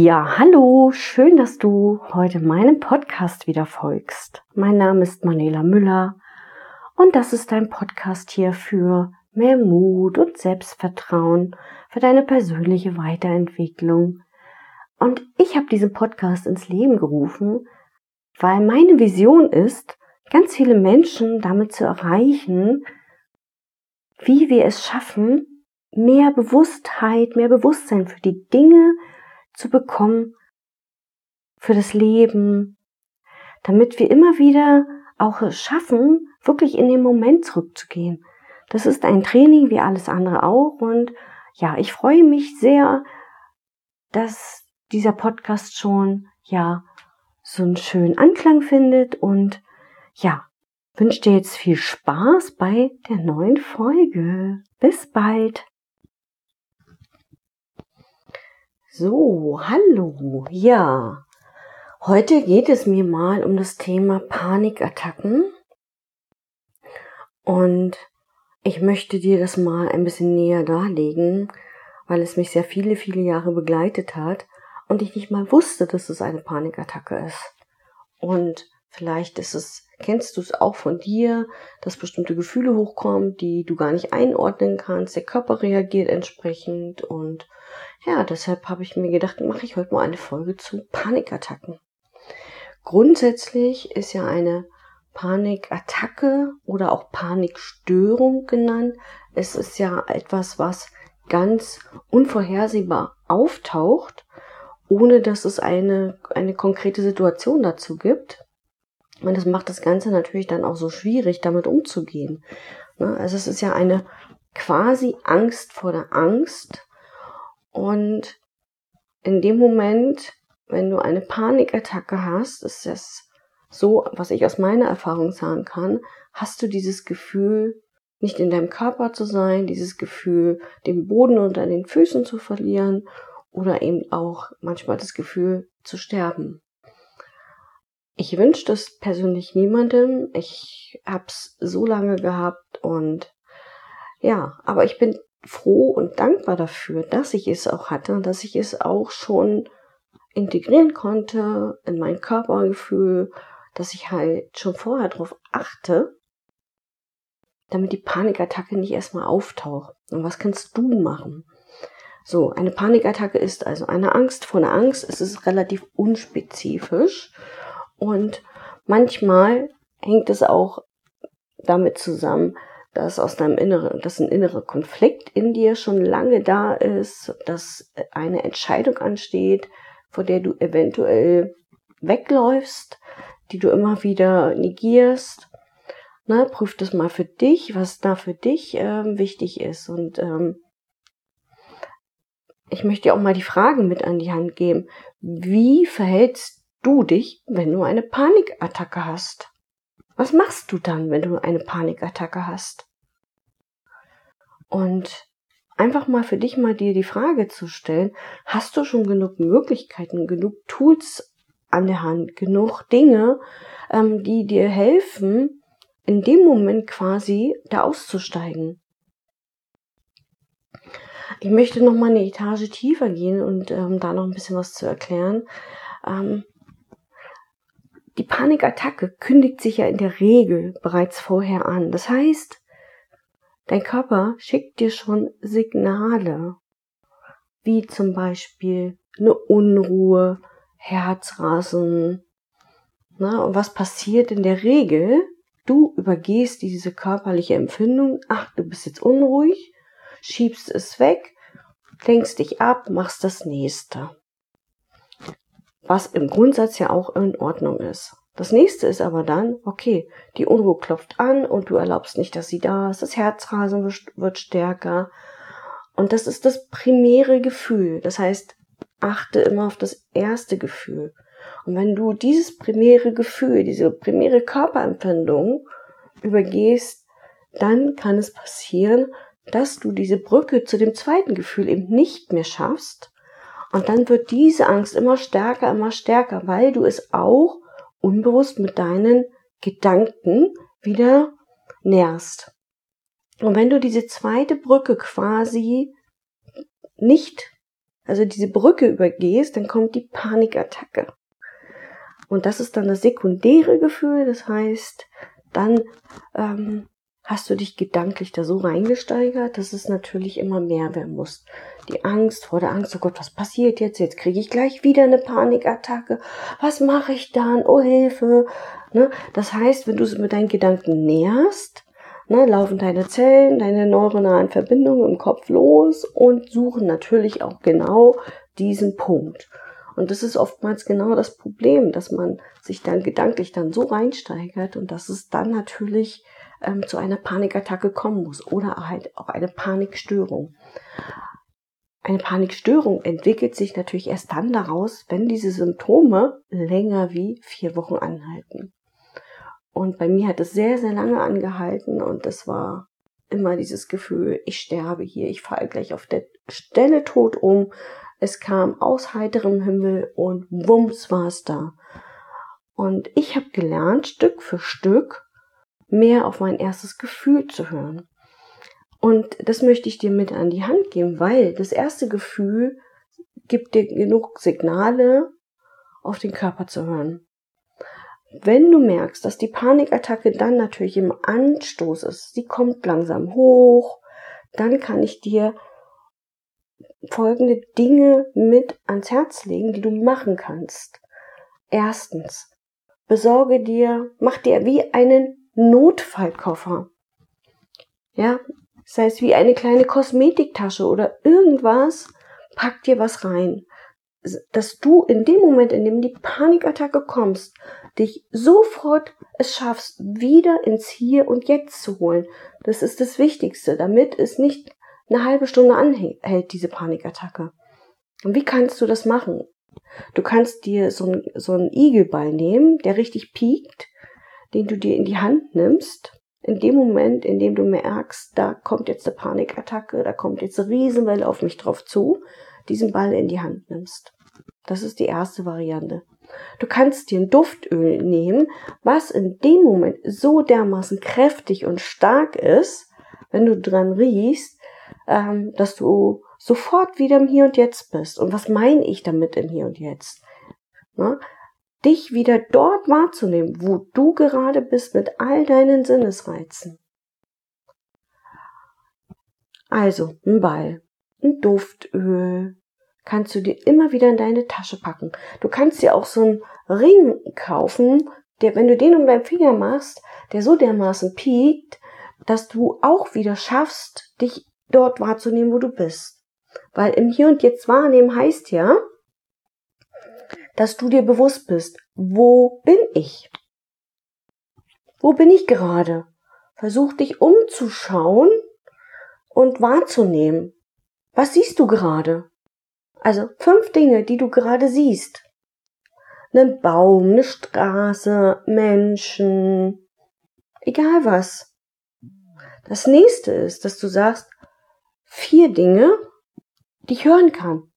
Ja, hallo, schön, dass du heute meinem Podcast wieder folgst. Mein Name ist Manuela Müller und das ist ein Podcast hier für mehr Mut und Selbstvertrauen, für deine persönliche Weiterentwicklung. Und ich habe diesen Podcast ins Leben gerufen, weil meine Vision ist, ganz viele Menschen damit zu erreichen, wie wir es schaffen, mehr Bewusstheit, mehr Bewusstsein für die Dinge zu bekommen, für das Leben, damit wir immer wieder auch schaffen, wirklich in den Moment zurückzugehen. Das ist ein Training wie alles andere auch und ja, ich freue mich sehr, dass dieser Podcast schon ja so einen schönen Anklang findet und ja, wünsche dir jetzt viel Spaß bei der neuen Folge. Bis bald. So, hallo. Ja, heute geht es mir mal um das Thema Panikattacken. Und ich möchte dir das mal ein bisschen näher darlegen, weil es mich sehr viele, viele Jahre begleitet hat und ich nicht mal wusste, dass es eine Panikattacke ist. Und vielleicht ist es, kennst du es auch von dir, dass bestimmte Gefühle hochkommen, die du gar nicht einordnen kannst. Der Körper reagiert entsprechend und ja, deshalb habe ich mir gedacht, mache ich heute mal eine Folge zu Panikattacken. Grundsätzlich ist ja eine Panikattacke oder auch Panikstörung genannt. Es ist ja etwas, was ganz unvorhersehbar auftaucht ohne dass es eine, eine konkrete Situation dazu gibt. Und das macht das Ganze natürlich dann auch so schwierig, damit umzugehen. Ne? Also es ist ja eine quasi Angst vor der Angst. Und in dem Moment, wenn du eine Panikattacke hast, ist das so, was ich aus meiner Erfahrung sagen kann, hast du dieses Gefühl, nicht in deinem Körper zu sein, dieses Gefühl, den Boden unter den Füßen zu verlieren oder eben auch manchmal das Gefühl zu sterben. Ich wünsche das persönlich niemandem. Ich habe es so lange gehabt und ja, aber ich bin froh und dankbar dafür, dass ich es auch hatte, dass ich es auch schon integrieren konnte in mein Körpergefühl, dass ich halt schon vorher darauf achte, damit die Panikattacke nicht erstmal auftaucht. Und was kannst du machen? So, eine Panikattacke ist also eine Angst vor einer Angst. Es ist relativ unspezifisch und manchmal hängt es auch damit zusammen, dass aus deinem Inneren, dass ein innerer Konflikt in dir schon lange da ist, dass eine Entscheidung ansteht, vor der du eventuell wegläufst, die du immer wieder negierst. Na, prüf das mal für dich, was da für dich ähm, wichtig ist und ähm, ich möchte dir auch mal die Fragen mit an die Hand geben. Wie verhältst du dich, wenn du eine Panikattacke hast? Was machst du dann, wenn du eine Panikattacke hast? Und einfach mal für dich mal dir die Frage zu stellen, hast du schon genug Möglichkeiten, genug Tools an der Hand, genug Dinge, ähm, die dir helfen, in dem Moment quasi da auszusteigen? Ich möchte noch mal eine Etage tiefer gehen und ähm, da noch ein bisschen was zu erklären. Ähm, die Panikattacke kündigt sich ja in der Regel bereits vorher an. Das heißt, dein Körper schickt dir schon Signale, wie zum Beispiel eine Unruhe, Herzrasen. Na, und was passiert in der Regel? Du übergehst diese körperliche Empfindung, ach, du bist jetzt unruhig, schiebst es weg, lenkst dich ab, machst das nächste. Was im Grundsatz ja auch in Ordnung ist. Das nächste ist aber dann, okay, die Unruhe klopft an und du erlaubst nicht, dass sie da ist. Das Herzrasen wird stärker. Und das ist das primäre Gefühl. Das heißt, achte immer auf das erste Gefühl. Und wenn du dieses primäre Gefühl, diese primäre Körperempfindung übergehst, dann kann es passieren, dass du diese Brücke zu dem zweiten Gefühl eben nicht mehr schaffst. Und dann wird diese Angst immer stärker, immer stärker, weil du es auch unbewusst mit deinen Gedanken wieder nährst. Und wenn du diese zweite Brücke quasi nicht, also diese Brücke übergehst, dann kommt die Panikattacke. Und das ist dann das sekundäre Gefühl, das heißt, dann ähm, hast du dich gedanklich da so reingesteigert, dass es natürlich immer mehr werden muss. Die Angst vor der Angst, oh Gott, was passiert jetzt? Jetzt kriege ich gleich wieder eine Panikattacke. Was mache ich dann? Oh Hilfe. Ne? Das heißt, wenn du es mit deinen Gedanken näherst, ne, laufen deine Zellen, deine neuronalen Verbindungen im Kopf los und suchen natürlich auch genau diesen Punkt. Und das ist oftmals genau das Problem, dass man sich dann gedanklich dann so reinsteigert und dass es dann natürlich ähm, zu einer Panikattacke kommen muss oder halt auch eine Panikstörung. Eine Panikstörung entwickelt sich natürlich erst dann daraus, wenn diese Symptome länger wie vier Wochen anhalten. Und bei mir hat es sehr, sehr lange angehalten und das war immer dieses Gefühl, ich sterbe hier, ich falle gleich auf der Stelle tot um. Es kam aus heiterem Himmel und wumms war es da. Und ich habe gelernt, Stück für Stück, mehr auf mein erstes Gefühl zu hören. Und das möchte ich dir mit an die Hand geben, weil das erste Gefühl gibt dir genug Signale, auf den Körper zu hören. Wenn du merkst, dass die Panikattacke dann natürlich im Anstoß ist, sie kommt langsam hoch, dann kann ich dir folgende Dinge mit ans Herz legen, die du machen kannst. Erstens, besorge dir, mach dir wie einen Notfallkoffer. Ja, sei es wie eine kleine Kosmetiktasche oder irgendwas, pack dir was rein. Dass du in dem Moment, in dem die Panikattacke kommst, dich sofort es schaffst, wieder ins Hier und Jetzt zu holen. Das ist das Wichtigste, damit es nicht eine halbe Stunde anhält, diese Panikattacke. Und wie kannst du das machen? Du kannst dir so, ein, so einen Igelball nehmen, der richtig piekt den du dir in die Hand nimmst, in dem Moment, in dem du merkst, da kommt jetzt eine Panikattacke, da kommt jetzt eine Riesenwelle auf mich drauf zu, diesen Ball in die Hand nimmst. Das ist die erste Variante. Du kannst dir ein Duftöl nehmen, was in dem Moment so dermaßen kräftig und stark ist, wenn du dran riechst, ähm, dass du sofort wieder im Hier und Jetzt bist. Und was meine ich damit im Hier und Jetzt? Dich wieder dort wahrzunehmen, wo du gerade bist mit all deinen Sinnesreizen. Also ein Ball, ein Duftöl, kannst du dir immer wieder in deine Tasche packen. Du kannst dir auch so einen Ring kaufen, der, wenn du den um deinen Finger machst, der so dermaßen piekt, dass du auch wieder schaffst, dich dort wahrzunehmen, wo du bist. Weil im Hier und Jetzt wahrnehmen heißt ja, dass du dir bewusst bist, wo bin ich? Wo bin ich gerade? Versuch dich umzuschauen und wahrzunehmen. Was siehst du gerade? Also fünf Dinge, die du gerade siehst. Einen Baum, eine Straße, Menschen, egal was. Das nächste ist, dass du sagst, vier Dinge, die ich hören kann.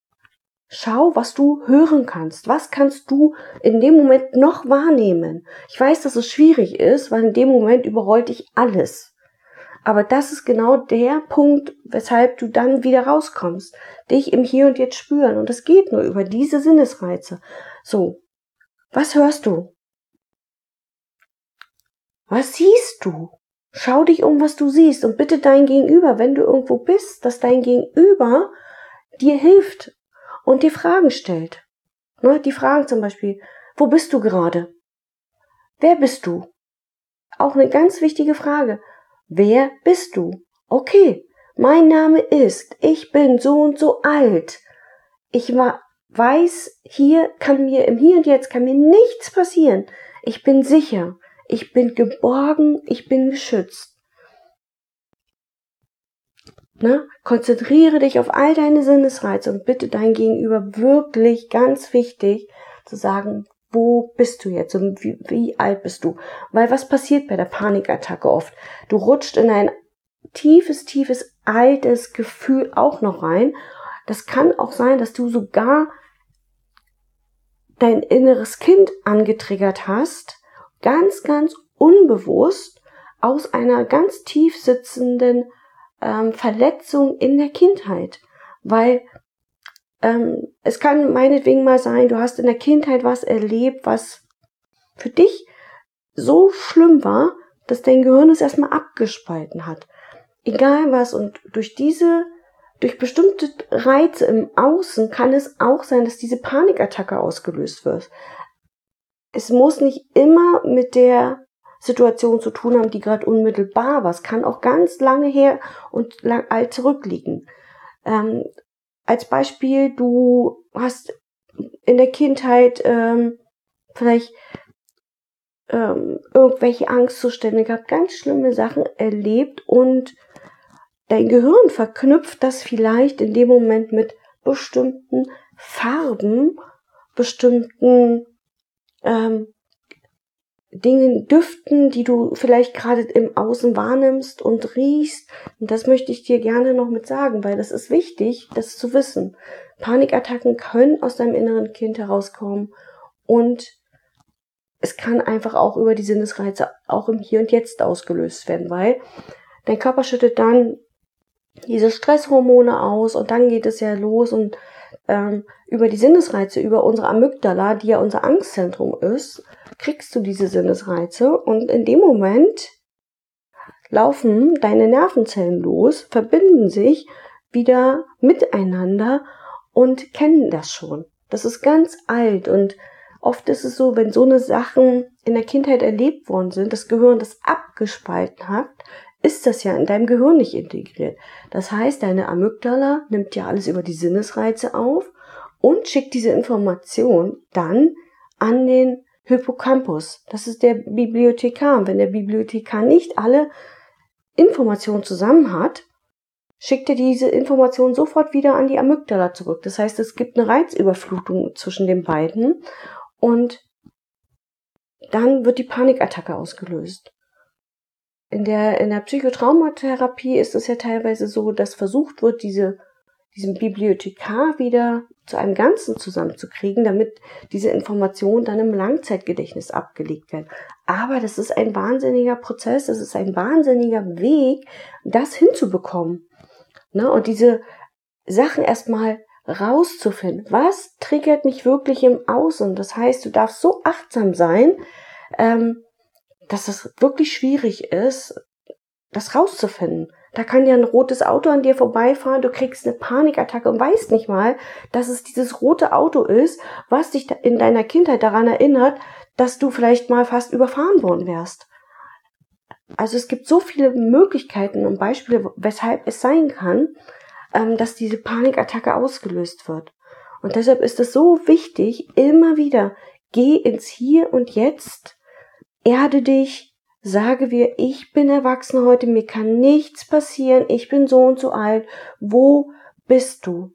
Schau, was du hören kannst. Was kannst du in dem Moment noch wahrnehmen? Ich weiß, dass es schwierig ist, weil in dem Moment überrollt dich alles. Aber das ist genau der Punkt, weshalb du dann wieder rauskommst. Dich im Hier und Jetzt spüren. Und es geht nur über diese Sinnesreize. So. Was hörst du? Was siehst du? Schau dich um, was du siehst und bitte dein Gegenüber, wenn du irgendwo bist, dass dein Gegenüber dir hilft, und dir Fragen stellt. Ne, die Fragen zum Beispiel, wo bist du gerade? Wer bist du? Auch eine ganz wichtige Frage. Wer bist du? Okay, mein Name ist, ich bin so und so alt. Ich war, weiß, hier kann mir, im Hier und Jetzt kann mir nichts passieren. Ich bin sicher. Ich bin geborgen. Ich bin geschützt. Ne? Konzentriere dich auf all deine Sinnesreize und bitte dein Gegenüber wirklich ganz wichtig zu sagen, wo bist du jetzt und wie, wie alt bist du? Weil was passiert bei der Panikattacke oft? Du rutscht in ein tiefes, tiefes, altes Gefühl auch noch rein. Das kann auch sein, dass du sogar dein inneres Kind angetriggert hast, ganz, ganz unbewusst aus einer ganz tief sitzenden ähm, Verletzung in der Kindheit. Weil ähm, es kann meinetwegen mal sein, du hast in der Kindheit was erlebt, was für dich so schlimm war, dass dein Gehirn es erstmal abgespalten hat. Egal was. Und durch diese, durch bestimmte Reize im Außen kann es auch sein, dass diese Panikattacke ausgelöst wird. Es muss nicht immer mit der Situation zu tun haben, die gerade unmittelbar war. Es kann auch ganz lange her und lang, alt zurückliegen. Ähm, als Beispiel, du hast in der Kindheit ähm, vielleicht ähm, irgendwelche Angstzustände gehabt, ganz schlimme Sachen erlebt und dein Gehirn verknüpft das vielleicht in dem Moment mit bestimmten Farben, bestimmten ähm, Dingen, Düften, die du vielleicht gerade im Außen wahrnimmst und riechst. Und das möchte ich dir gerne noch mit sagen, weil das ist wichtig, das zu wissen. Panikattacken können aus deinem inneren Kind herauskommen und es kann einfach auch über die Sinnesreize auch im Hier und Jetzt ausgelöst werden, weil dein Körper schüttet dann diese Stresshormone aus und dann geht es ja los und ähm, über die Sinnesreize, über unsere Amygdala, die ja unser Angstzentrum ist, kriegst du diese Sinnesreize und in dem Moment laufen deine Nervenzellen los, verbinden sich wieder miteinander und kennen das schon. Das ist ganz alt und oft ist es so, wenn so eine Sachen in der Kindheit erlebt worden sind, das Gehirn das abgespalten hat, ist das ja in deinem Gehirn nicht integriert. Das heißt, deine Amygdala nimmt ja alles über die Sinnesreize auf und schickt diese Information dann an den Hippocampus. Das ist der Bibliothekar. Und wenn der Bibliothekar nicht alle Informationen zusammen hat, schickt er diese Informationen sofort wieder an die Amygdala zurück. Das heißt, es gibt eine Reizüberflutung zwischen den beiden und dann wird die Panikattacke ausgelöst. In der, in der Psychotraumatherapie ist es ja teilweise so, dass versucht wird, diese diesen Bibliothekar wieder zu einem Ganzen zusammenzukriegen, damit diese Informationen dann im Langzeitgedächtnis abgelegt werden. Aber das ist ein wahnsinniger Prozess, das ist ein wahnsinniger Weg, das hinzubekommen. Ne? Und diese Sachen erstmal rauszufinden. Was triggert mich wirklich im Außen? Das heißt, du darfst so achtsam sein, ähm, dass es wirklich schwierig ist, das rauszufinden. Da kann ja ein rotes Auto an dir vorbeifahren, du kriegst eine Panikattacke und weißt nicht mal, dass es dieses rote Auto ist, was dich in deiner Kindheit daran erinnert, dass du vielleicht mal fast überfahren worden wärst. Also es gibt so viele Möglichkeiten und Beispiele, weshalb es sein kann, ähm, dass diese Panikattacke ausgelöst wird. Und deshalb ist es so wichtig, immer wieder, geh ins Hier und Jetzt, erde dich, sage wir, ich bin erwachsen heute, mir kann nichts passieren, ich bin so und so alt, wo bist du?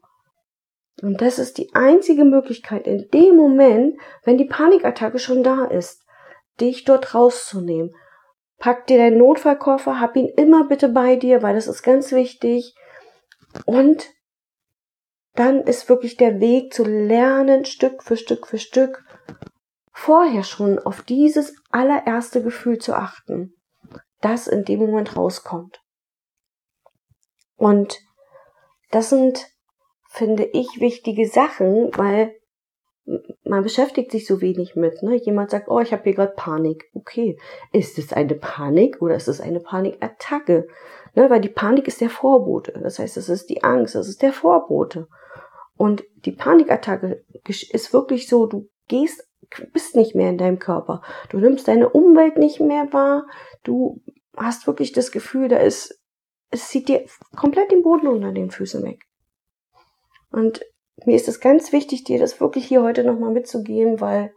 Und das ist die einzige Möglichkeit in dem Moment, wenn die Panikattacke schon da ist, dich dort rauszunehmen. Pack dir deinen Notfallkoffer, hab ihn immer bitte bei dir, weil das ist ganz wichtig. Und dann ist wirklich der Weg zu lernen, Stück für Stück für Stück, vorher schon auf dieses allererste Gefühl zu achten, das in dem Moment rauskommt. Und das sind, finde ich, wichtige Sachen, weil man beschäftigt sich so wenig mit. Ne? Jemand sagt, oh, ich habe hier gerade Panik. Okay, ist es eine Panik oder ist es eine Panikattacke? Ne? Weil die Panik ist der Vorbote. Das heißt, es ist die Angst, es ist der Vorbote. Und die Panikattacke ist wirklich so, du gehst bist nicht mehr in deinem Körper. Du nimmst deine Umwelt nicht mehr wahr. Du hast wirklich das Gefühl, da ist, es zieht dir komplett den Boden unter den Füßen weg. Und mir ist es ganz wichtig, dir das wirklich hier heute nochmal mitzugeben, weil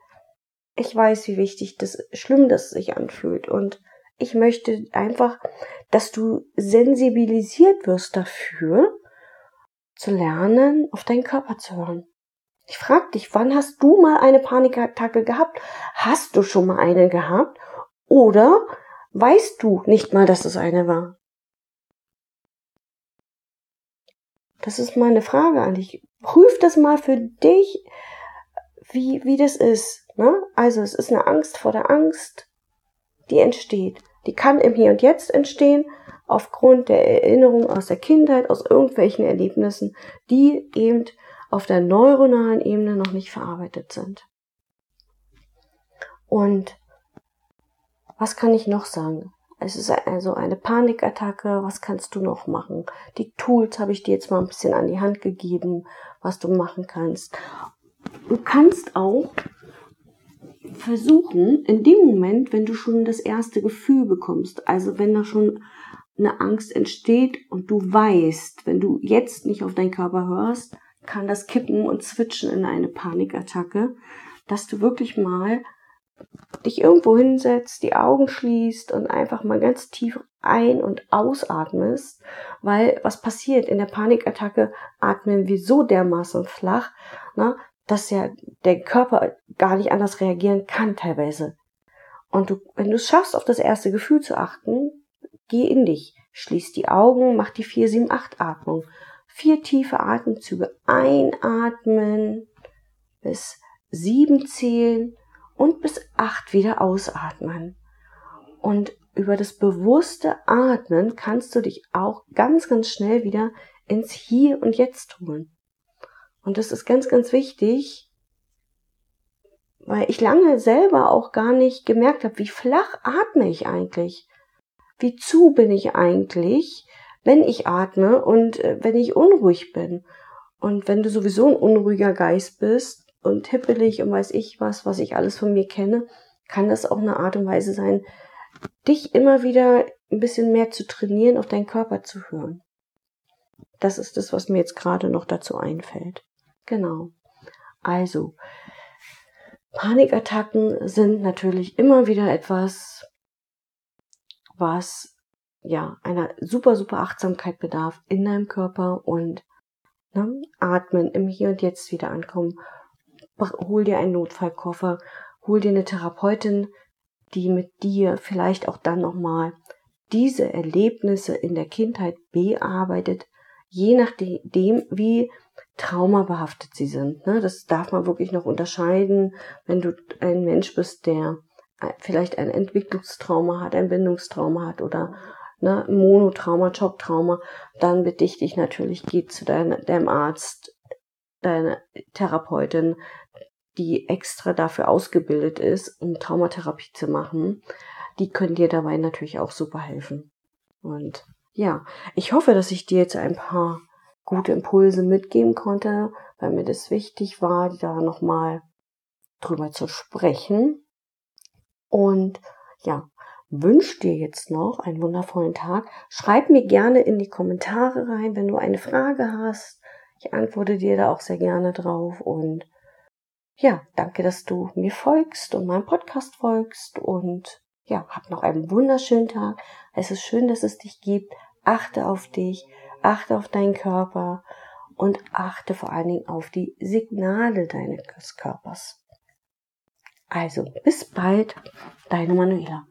ich weiß, wie wichtig das, schlimm das sich anfühlt. Und ich möchte einfach, dass du sensibilisiert wirst dafür, zu lernen, auf deinen Körper zu hören. Ich frag dich, wann hast du mal eine Panikattacke gehabt? Hast du schon mal eine gehabt? Oder weißt du nicht mal, dass es eine war? Das ist mal eine Frage an dich. Prüf das mal für dich, wie, wie das ist. Ne? Also es ist eine Angst vor der Angst, die entsteht. Die kann im Hier und Jetzt entstehen, aufgrund der Erinnerungen aus der Kindheit, aus irgendwelchen Erlebnissen, die eben auf der neuronalen Ebene noch nicht verarbeitet sind. Und was kann ich noch sagen? Es ist also eine Panikattacke. Was kannst du noch machen? Die Tools habe ich dir jetzt mal ein bisschen an die Hand gegeben, was du machen kannst. Du kannst auch versuchen, in dem Moment, wenn du schon das erste Gefühl bekommst, also wenn da schon eine Angst entsteht und du weißt, wenn du jetzt nicht auf deinen Körper hörst, kann das kippen und switchen in eine Panikattacke, dass du wirklich mal dich irgendwo hinsetzt, die Augen schließt und einfach mal ganz tief ein- und ausatmest, weil was passiert in der Panikattacke, atmen wir so dermaßen flach, na, dass ja der Körper gar nicht anders reagieren kann teilweise. Und du, wenn du es schaffst, auf das erste Gefühl zu achten, geh in dich, schließ die Augen, mach die 4, 7, 8 Atmung. Vier tiefe Atemzüge einatmen, bis sieben zählen und bis acht wieder ausatmen. Und über das bewusste Atmen kannst du dich auch ganz, ganz schnell wieder ins Hier und Jetzt holen. Und das ist ganz, ganz wichtig, weil ich lange selber auch gar nicht gemerkt habe, wie flach atme ich eigentlich. Wie zu bin ich eigentlich, wenn ich atme und äh, wenn ich unruhig bin. Und wenn du sowieso ein unruhiger Geist bist und hippelig und weiß ich was, was ich alles von mir kenne, kann das auch eine Art und Weise sein, dich immer wieder ein bisschen mehr zu trainieren, auf deinen Körper zu hören. Das ist das, was mir jetzt gerade noch dazu einfällt. Genau. Also, Panikattacken sind natürlich immer wieder etwas, was ja einer super, super Achtsamkeit bedarf in deinem Körper und ne, atmen, im Hier und Jetzt wieder ankommen. Hol dir einen Notfallkoffer, hol dir eine Therapeutin, die mit dir vielleicht auch dann nochmal diese Erlebnisse in der Kindheit bearbeitet, je nachdem, wie traumabehaftet sie sind. Ne? Das darf man wirklich noch unterscheiden, wenn du ein Mensch bist, der vielleicht ein Entwicklungstrauma hat, ein Bindungstrauma hat oder ne, Monotrauma, Jobtrauma, dann bitte ich dich natürlich, geh zu dein, deinem Arzt, deiner Therapeutin, die extra dafür ausgebildet ist, um Traumatherapie zu machen. Die können dir dabei natürlich auch super helfen. Und ja, ich hoffe, dass ich dir jetzt ein paar gute Impulse mitgeben konnte, weil mir das wichtig war, da nochmal drüber zu sprechen. Und ja, wünsche dir jetzt noch einen wundervollen Tag. Schreib mir gerne in die Kommentare rein, wenn du eine Frage hast. Ich antworte dir da auch sehr gerne drauf. Und ja, danke, dass du mir folgst und meinem Podcast folgst. Und ja, hab noch einen wunderschönen Tag. Es ist schön, dass es dich gibt. Achte auf dich, achte auf deinen Körper und achte vor allen Dingen auf die Signale deines Körpers. Also, bis bald, deine Manuela.